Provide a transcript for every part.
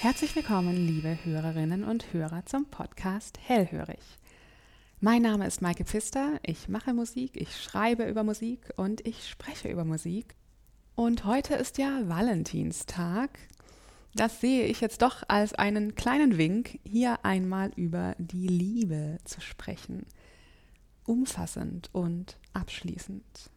Herzlich willkommen, liebe Hörerinnen und Hörer zum Podcast Hellhörig. Mein Name ist Maike Pfister, ich mache Musik, ich schreibe über Musik und ich spreche über Musik. Und heute ist ja Valentinstag. Das sehe ich jetzt doch als einen kleinen Wink, hier einmal über die Liebe zu sprechen. Umfassend und abschließend.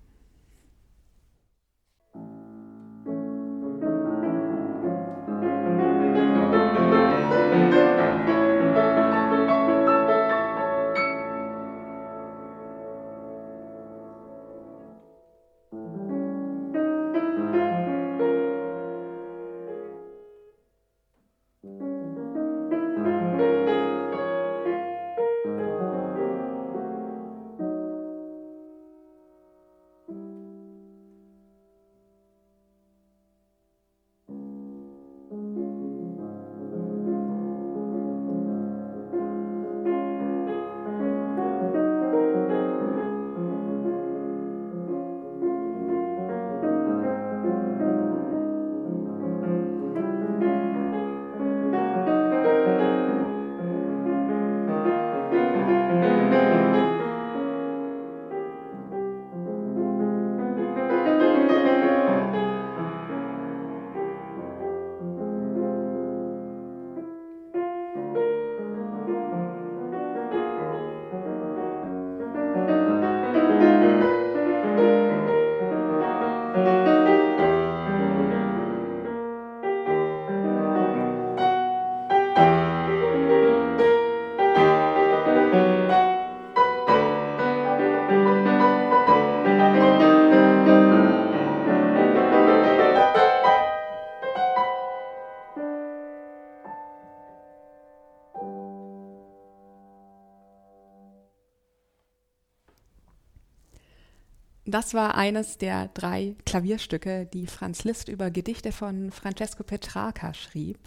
Das war eines der drei Klavierstücke, die Franz Liszt über Gedichte von Francesco Petrarca schrieb.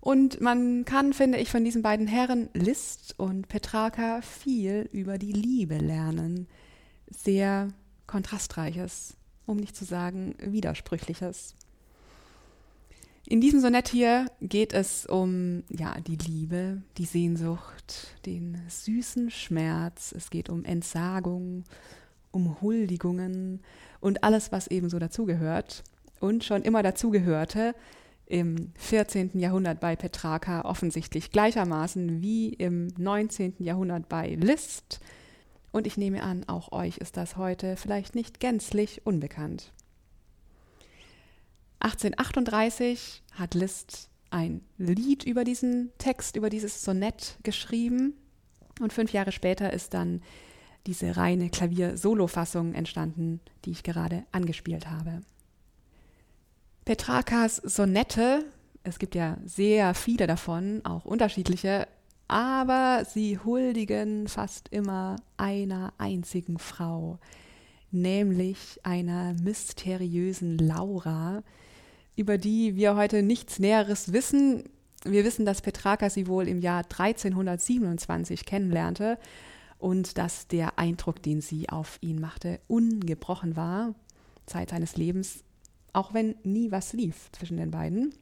Und man kann, finde ich, von diesen beiden Herren Liszt und Petrarca viel über die Liebe lernen. Sehr kontrastreiches, um nicht zu sagen widersprüchliches. In diesem Sonett hier geht es um ja, die Liebe, die Sehnsucht, den süßen Schmerz, es geht um Entsagung, um Huldigungen und alles, was eben so dazugehört und schon immer dazugehörte, im 14. Jahrhundert bei Petrarca offensichtlich gleichermaßen wie im 19. Jahrhundert bei Liszt. Und ich nehme an, auch euch ist das heute vielleicht nicht gänzlich unbekannt. 1838 hat Liszt ein Lied über diesen Text, über dieses Sonett geschrieben. Und fünf Jahre später ist dann diese reine Klavier-Solo-Fassung entstanden, die ich gerade angespielt habe. Petrarkas Sonette, es gibt ja sehr viele davon, auch unterschiedliche, aber sie huldigen fast immer einer einzigen Frau, nämlich einer mysteriösen Laura, über die wir heute nichts Näheres wissen. Wir wissen, dass Petrarca sie wohl im Jahr 1327 kennenlernte und dass der Eindruck, den sie auf ihn machte, ungebrochen war, Zeit seines Lebens, auch wenn nie was lief zwischen den beiden.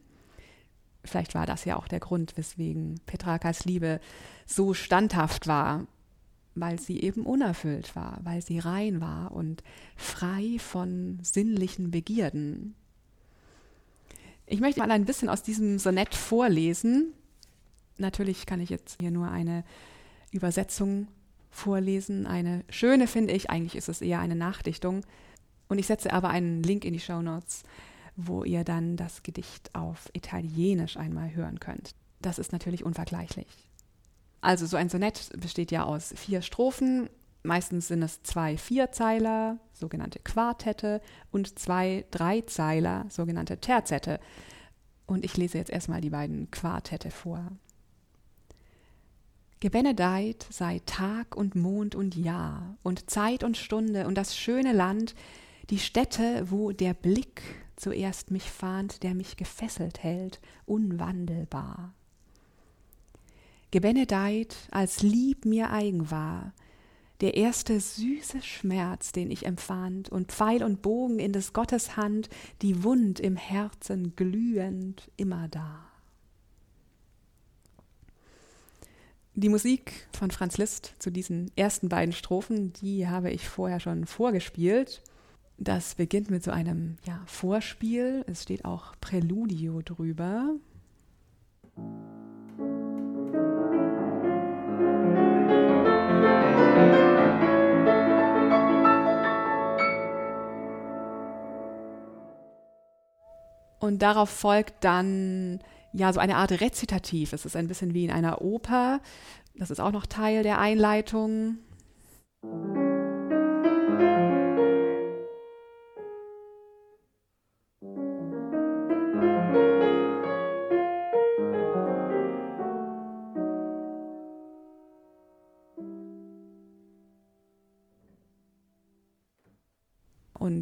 Vielleicht war das ja auch der Grund, weswegen Petrakas Liebe so standhaft war, weil sie eben unerfüllt war, weil sie rein war und frei von sinnlichen Begierden. Ich möchte mal ein bisschen aus diesem Sonett vorlesen. Natürlich kann ich jetzt hier nur eine Übersetzung vorlesen. Eine schöne finde ich, eigentlich ist es eher eine Nachdichtung. Und ich setze aber einen Link in die Show Notes, wo ihr dann das Gedicht auf Italienisch einmal hören könnt. Das ist natürlich unvergleichlich. Also so ein Sonett besteht ja aus vier Strophen. Meistens sind es zwei Vierzeiler, sogenannte Quartette, und zwei Dreizeiler, sogenannte Terzette. Und ich lese jetzt erstmal die beiden Quartette vor. Gebenedeit sei Tag und Mond und Jahr und Zeit und Stunde und das schöne Land, die Stätte, wo der Blick zuerst mich fahnt, der mich gefesselt hält, unwandelbar. Gebenedeit, als lieb mir eigen war, der erste süße Schmerz, den ich empfand, und Pfeil und Bogen in des Gottes Hand, die wund im Herzen glühend immer da. Die Musik von Franz Liszt zu diesen ersten beiden Strophen, die habe ich vorher schon vorgespielt. Das beginnt mit so einem ja, Vorspiel. Es steht auch Präludio drüber. Und darauf folgt dann ja so eine Art Rezitativ. Es ist ein bisschen wie in einer Oper. Das ist auch noch Teil der Einleitung.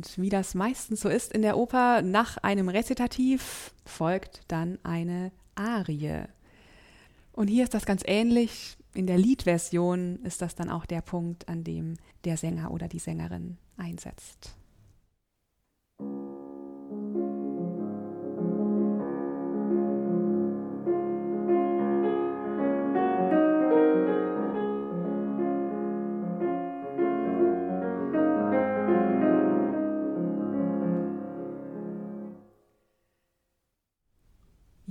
Und wie das meistens so ist in der Oper, nach einem Rezitativ folgt dann eine Arie. Und hier ist das ganz ähnlich. In der Liedversion ist das dann auch der Punkt, an dem der Sänger oder die Sängerin einsetzt.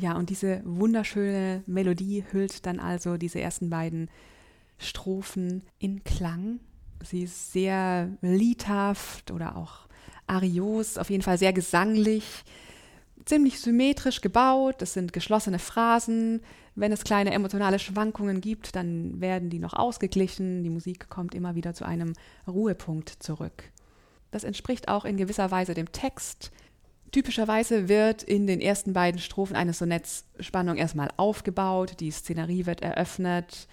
Ja, und diese wunderschöne Melodie hüllt dann also diese ersten beiden Strophen in Klang. Sie ist sehr liedhaft oder auch arios, auf jeden Fall sehr gesanglich, ziemlich symmetrisch gebaut. Es sind geschlossene Phrasen. Wenn es kleine emotionale Schwankungen gibt, dann werden die noch ausgeglichen. Die Musik kommt immer wieder zu einem Ruhepunkt zurück. Das entspricht auch in gewisser Weise dem Text, Typischerweise wird in den ersten beiden Strophen eines Sonetts Spannung erstmal aufgebaut, die Szenerie wird eröffnet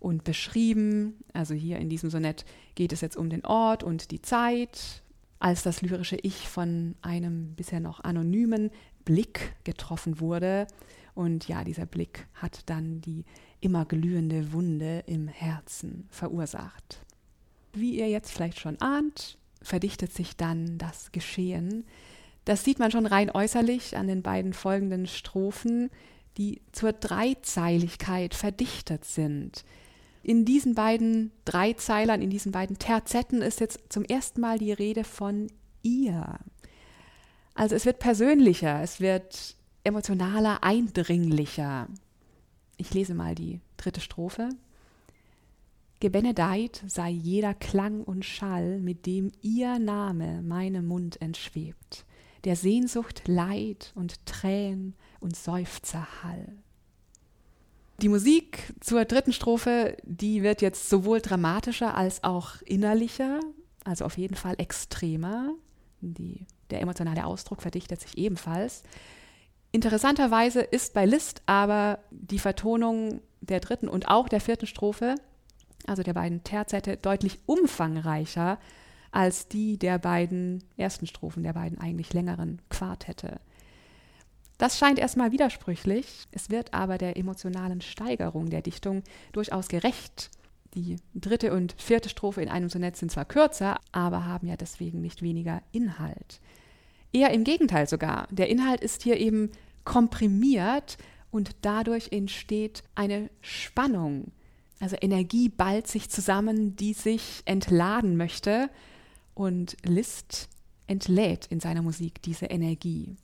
und beschrieben. Also hier in diesem Sonett geht es jetzt um den Ort und die Zeit, als das lyrische Ich von einem bisher noch anonymen Blick getroffen wurde. Und ja, dieser Blick hat dann die immer glühende Wunde im Herzen verursacht. Wie ihr jetzt vielleicht schon ahnt, verdichtet sich dann das Geschehen das sieht man schon rein äußerlich an den beiden folgenden Strophen, die zur Dreizeiligkeit verdichtet sind. In diesen beiden Dreizeilern, in diesen beiden Terzetten ist jetzt zum ersten Mal die Rede von ihr. Also es wird persönlicher, es wird emotionaler, eindringlicher. Ich lese mal die dritte Strophe. Gebenedeit sei jeder Klang und Schall, mit dem ihr Name meinem Mund entschwebt der Sehnsucht Leid und Tränen und Seufzerhall. Die Musik zur dritten Strophe, die wird jetzt sowohl dramatischer als auch innerlicher, also auf jeden Fall extremer. Die, der emotionale Ausdruck verdichtet sich ebenfalls. Interessanterweise ist bei Liszt aber die Vertonung der dritten und auch der vierten Strophe, also der beiden Terzette, deutlich umfangreicher als die der beiden ersten Strophen, der beiden eigentlich längeren Quartette. Das scheint erstmal widersprüchlich, es wird aber der emotionalen Steigerung der Dichtung durchaus gerecht. Die dritte und vierte Strophe in einem Sonett sind zwar kürzer, aber haben ja deswegen nicht weniger Inhalt. Eher im Gegenteil sogar. Der Inhalt ist hier eben komprimiert und dadurch entsteht eine Spannung. Also Energie ballt sich zusammen, die sich entladen möchte und Liszt entlädt in seiner Musik diese Energie.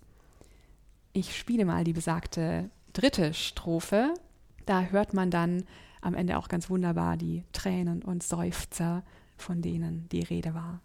Ich spiele mal die besagte dritte Strophe. Da hört man dann am Ende auch ganz wunderbar die Tränen und Seufzer, von denen die Rede war.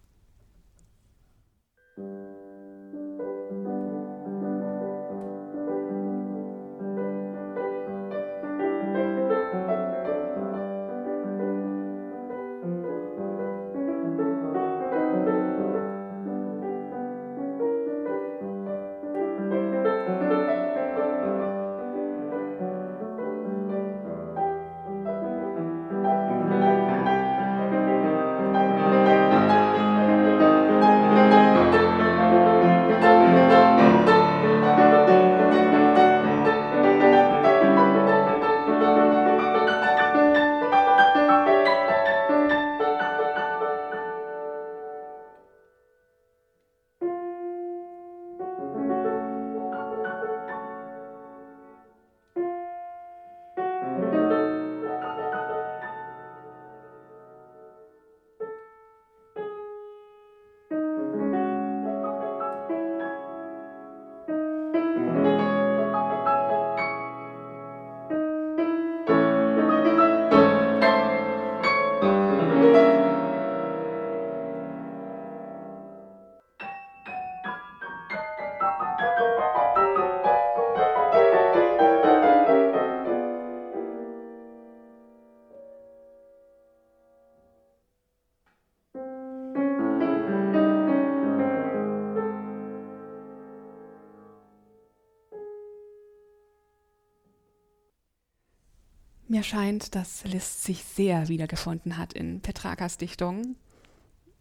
Mir scheint, dass Liszt sich sehr wiedergefunden hat in Petrakas Dichtung,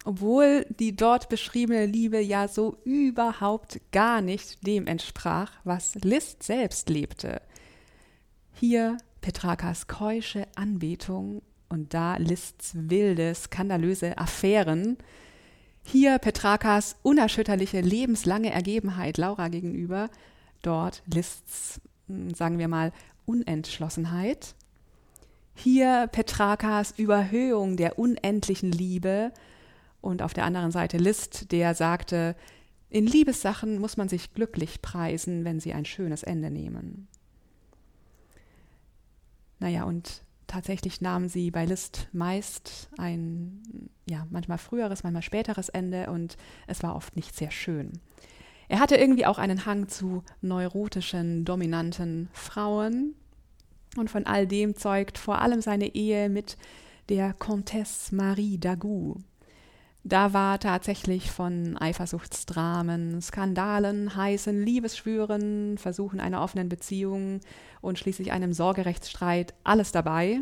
obwohl die dort beschriebene Liebe ja so überhaupt gar nicht dem entsprach, was Liszt selbst lebte. Hier Petrakas keusche Anbetung und da Liszt's wilde, skandalöse Affären. Hier Petrakas unerschütterliche, lebenslange Ergebenheit Laura gegenüber, dort Liszt's, hm, sagen wir mal, Unentschlossenheit. Hier Petrakas Überhöhung der unendlichen Liebe und auf der anderen Seite Liszt, der sagte, in Liebessachen muss man sich glücklich preisen, wenn sie ein schönes Ende nehmen. Naja, und tatsächlich nahmen sie bei Liszt meist ein, ja, manchmal früheres, manchmal späteres Ende und es war oft nicht sehr schön. Er hatte irgendwie auch einen Hang zu neurotischen, dominanten Frauen, und von all dem zeugt vor allem seine Ehe mit der Comtesse Marie Dagout. Da war tatsächlich von Eifersuchtsdramen, Skandalen, heißen Liebesschwüren, Versuchen einer offenen Beziehung und schließlich einem Sorgerechtsstreit alles dabei.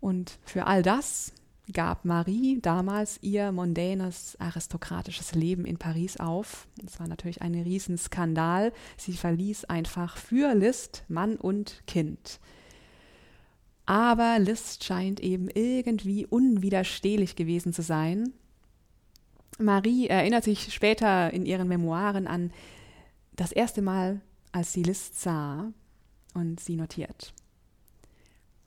Und für all das gab Marie damals ihr mondänes aristokratisches Leben in Paris auf. Das war natürlich ein Riesenskandal. Sie verließ einfach für Liszt Mann und Kind. Aber Liszt scheint eben irgendwie unwiderstehlich gewesen zu sein. Marie erinnert sich später in ihren Memoiren an das erste Mal, als sie Liszt sah und sie notiert.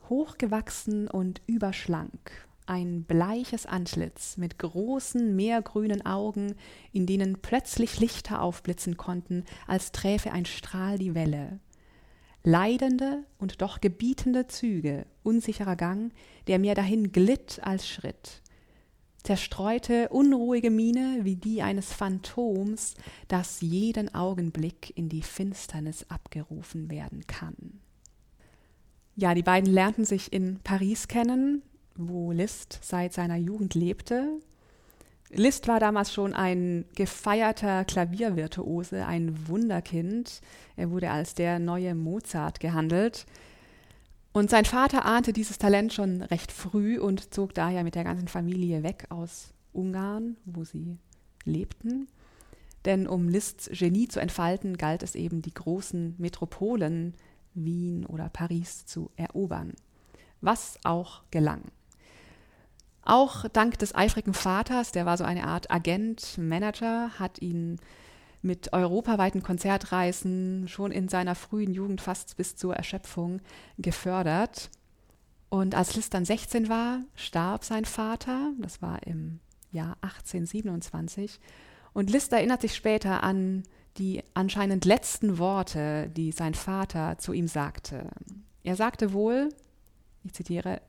Hochgewachsen und überschlank, ein bleiches Antlitz mit großen meergrünen Augen, in denen plötzlich Lichter aufblitzen konnten, als träfe ein Strahl die Welle. Leidende und doch gebietende Züge, unsicherer Gang, der mir dahin glitt als Schritt. Zerstreute, unruhige Miene wie die eines Phantoms, das jeden Augenblick in die Finsternis abgerufen werden kann. Ja, die beiden lernten sich in Paris kennen, wo Liszt seit seiner Jugend lebte. Liszt war damals schon ein gefeierter Klaviervirtuose, ein Wunderkind. Er wurde als der neue Mozart gehandelt. Und sein Vater ahnte dieses Talent schon recht früh und zog daher mit der ganzen Familie weg aus Ungarn, wo sie lebten. Denn um Liszts Genie zu entfalten, galt es eben, die großen Metropolen Wien oder Paris zu erobern. Was auch gelang. Auch dank des eifrigen Vaters, der war so eine Art Agent, Manager, hat ihn mit europaweiten Konzertreisen schon in seiner frühen Jugend fast bis zur Erschöpfung gefördert. Und als Liszt dann 16 war, starb sein Vater, das war im Jahr 1827. Und Liszt erinnert sich später an die anscheinend letzten Worte, die sein Vater zu ihm sagte. Er sagte wohl, ich zitiere,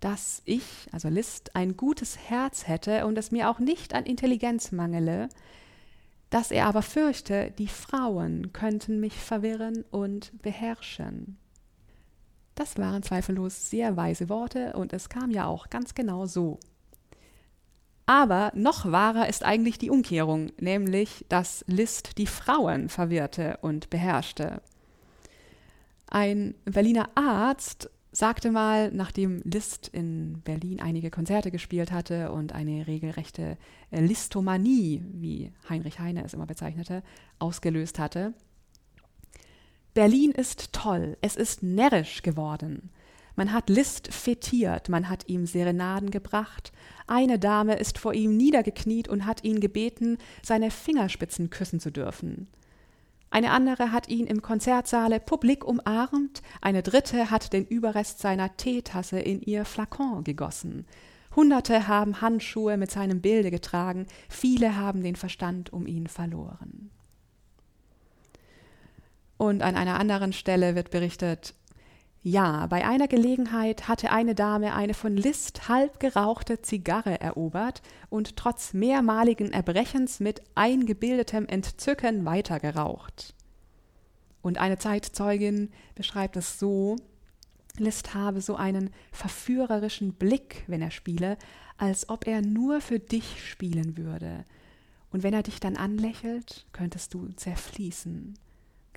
dass ich, also List, ein gutes Herz hätte und es mir auch nicht an Intelligenz mangele, dass er aber fürchte, die Frauen könnten mich verwirren und beherrschen. Das waren zweifellos sehr weise Worte und es kam ja auch ganz genau so. Aber noch wahrer ist eigentlich die Umkehrung, nämlich, dass List die Frauen verwirrte und beherrschte. Ein Berliner Arzt sagte mal, nachdem Liszt in Berlin einige Konzerte gespielt hatte und eine regelrechte äh, Listomanie, wie Heinrich Heine es immer bezeichnete, ausgelöst hatte, Berlin ist toll, es ist närrisch geworden. Man hat Liszt fetiert, man hat ihm Serenaden gebracht, eine Dame ist vor ihm niedergekniet und hat ihn gebeten, seine Fingerspitzen küssen zu dürfen. Eine andere hat ihn im Konzertsaale publik umarmt, eine dritte hat den Überrest seiner Teetasse in ihr Flakon gegossen. Hunderte haben Handschuhe mit seinem Bilde getragen, viele haben den Verstand um ihn verloren. Und an einer anderen Stelle wird berichtet, ja, bei einer Gelegenheit hatte eine Dame eine von List halb gerauchte Zigarre erobert und trotz mehrmaligen Erbrechens mit eingebildetem Entzücken weitergeraucht. Und eine Zeitzeugin beschreibt es so, List habe so einen verführerischen Blick, wenn er spiele, als ob er nur für dich spielen würde. Und wenn er dich dann anlächelt, könntest du zerfließen.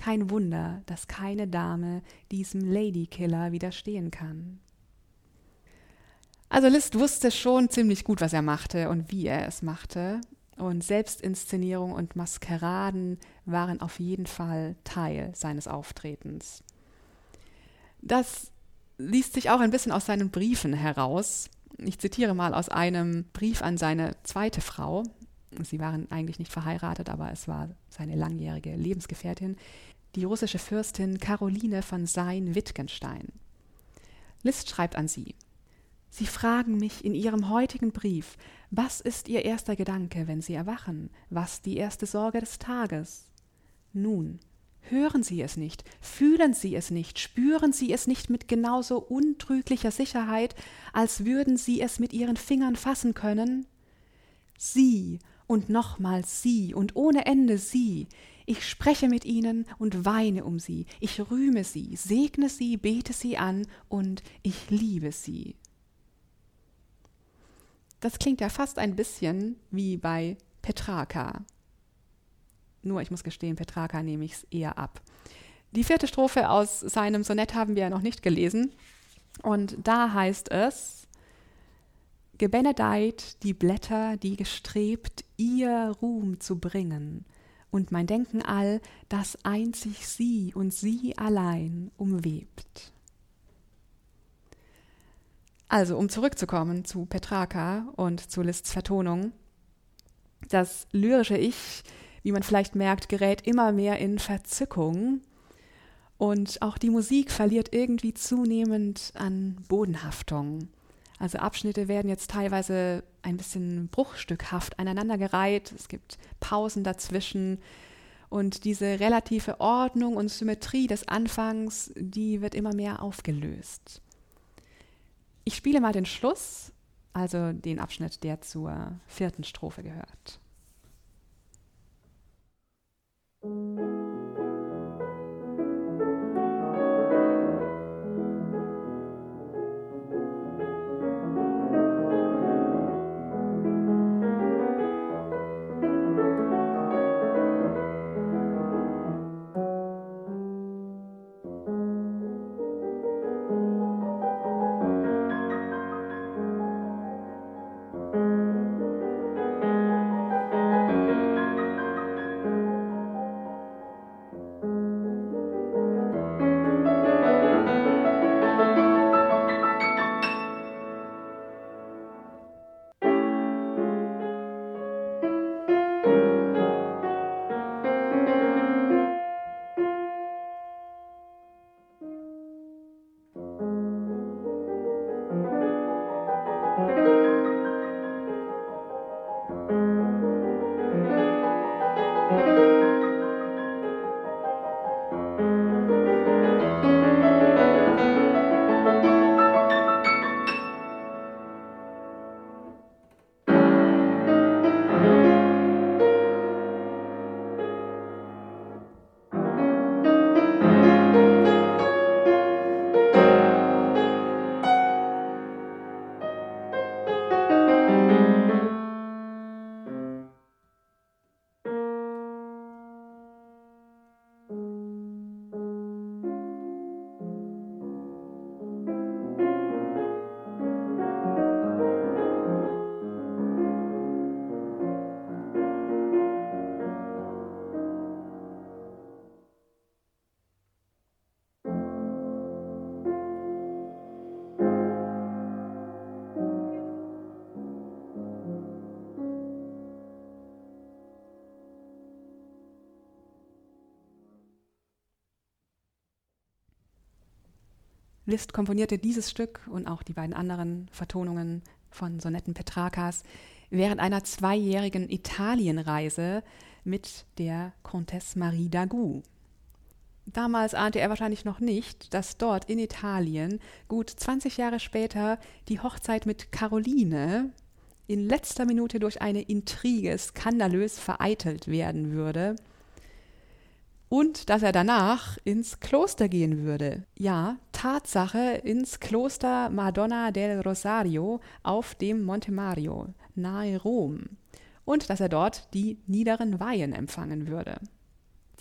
Kein Wunder, dass keine Dame diesem Ladykiller widerstehen kann. Also Liszt wusste schon ziemlich gut, was er machte und wie er es machte. Und Selbstinszenierung und Maskeraden waren auf jeden Fall Teil seines Auftretens. Das liest sich auch ein bisschen aus seinen Briefen heraus. Ich zitiere mal aus einem Brief an seine zweite Frau. Sie waren eigentlich nicht verheiratet, aber es war seine langjährige Lebensgefährtin, die russische Fürstin Caroline von Sein-Wittgenstein. Liszt schreibt an sie: Sie fragen mich in Ihrem heutigen Brief, was ist Ihr erster Gedanke, wenn Sie erwachen? Was die erste Sorge des Tages? Nun, Hören Sie es nicht, fühlen Sie es nicht, spüren Sie es nicht mit genauso untrüglicher Sicherheit, als würden Sie es mit Ihren Fingern fassen können? Sie und nochmals Sie und ohne Ende Sie. Ich spreche mit Ihnen und weine um Sie, ich rühme Sie, segne Sie, bete Sie an und ich liebe Sie. Das klingt ja fast ein bisschen wie bei Petrarca. Nur, ich muss gestehen, Petrarca nehme ich es eher ab. Die vierte Strophe aus seinem Sonett haben wir ja noch nicht gelesen. Und da heißt es, Gebenedeit die Blätter, die gestrebt, ihr Ruhm zu bringen, und mein Denken all, das einzig sie und sie allein umwebt. Also, um zurückzukommen zu Petrarca und zu Liszt's Vertonung, das lyrische Ich wie man vielleicht merkt, gerät immer mehr in Verzückung. Und auch die Musik verliert irgendwie zunehmend an Bodenhaftung. Also Abschnitte werden jetzt teilweise ein bisschen bruchstückhaft aneinandergereiht. Es gibt Pausen dazwischen. Und diese relative Ordnung und Symmetrie des Anfangs, die wird immer mehr aufgelöst. Ich spiele mal den Schluss, also den Abschnitt, der zur vierten Strophe gehört. Thank Liszt komponierte dieses Stück und auch die beiden anderen Vertonungen von Sonetten Petrarkas während einer zweijährigen Italienreise mit der Comtesse Marie d'Agout. Damals ahnte er wahrscheinlich noch nicht, dass dort in Italien gut 20 Jahre später die Hochzeit mit Caroline in letzter Minute durch eine Intrige skandalös vereitelt werden würde und dass er danach ins Kloster gehen würde. Ja, Tatsache ins Kloster Madonna del Rosario auf dem Monte Mario, nahe Rom. Und dass er dort die niederen Weihen empfangen würde.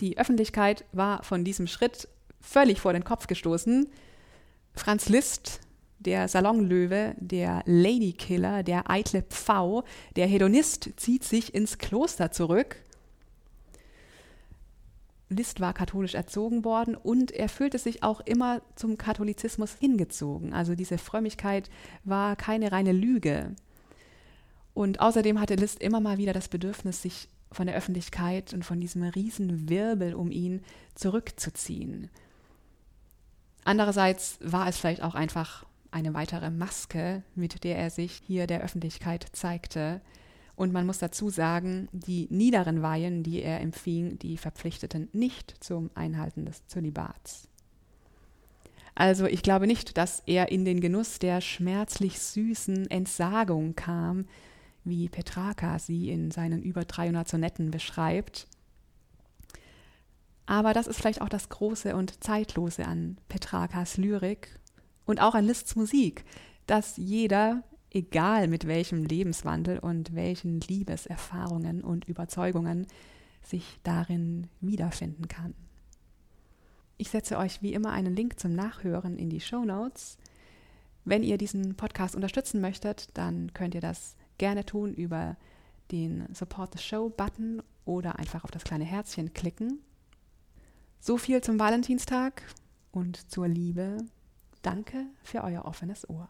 Die Öffentlichkeit war von diesem Schritt völlig vor den Kopf gestoßen. Franz Liszt, der Salonlöwe, der Ladykiller, der eitle Pfau, der Hedonist zieht sich ins Kloster zurück. Liszt war katholisch erzogen worden und er fühlte sich auch immer zum Katholizismus hingezogen. Also diese Frömmigkeit war keine reine Lüge. Und außerdem hatte Liszt immer mal wieder das Bedürfnis, sich von der Öffentlichkeit und von diesem riesen Wirbel um ihn zurückzuziehen. Andererseits war es vielleicht auch einfach eine weitere Maske, mit der er sich hier der Öffentlichkeit zeigte. Und man muss dazu sagen, die niederen Weihen, die er empfing, die verpflichteten nicht zum Einhalten des Zölibats. Also ich glaube nicht, dass er in den Genuss der schmerzlich süßen Entsagung kam, wie Petrarca sie in seinen über 300 Sonetten beschreibt. Aber das ist vielleicht auch das Große und Zeitlose an Petrarcas Lyrik und auch an Liszt's Musik, dass jeder, egal mit welchem Lebenswandel und welchen Liebeserfahrungen und Überzeugungen, sich darin wiederfinden kann. Ich setze euch wie immer einen Link zum Nachhören in die Show Notes. Wenn ihr diesen Podcast unterstützen möchtet, dann könnt ihr das gerne tun über den Support the Show Button oder einfach auf das kleine Herzchen klicken. So viel zum Valentinstag und zur Liebe. Danke für euer offenes Ohr.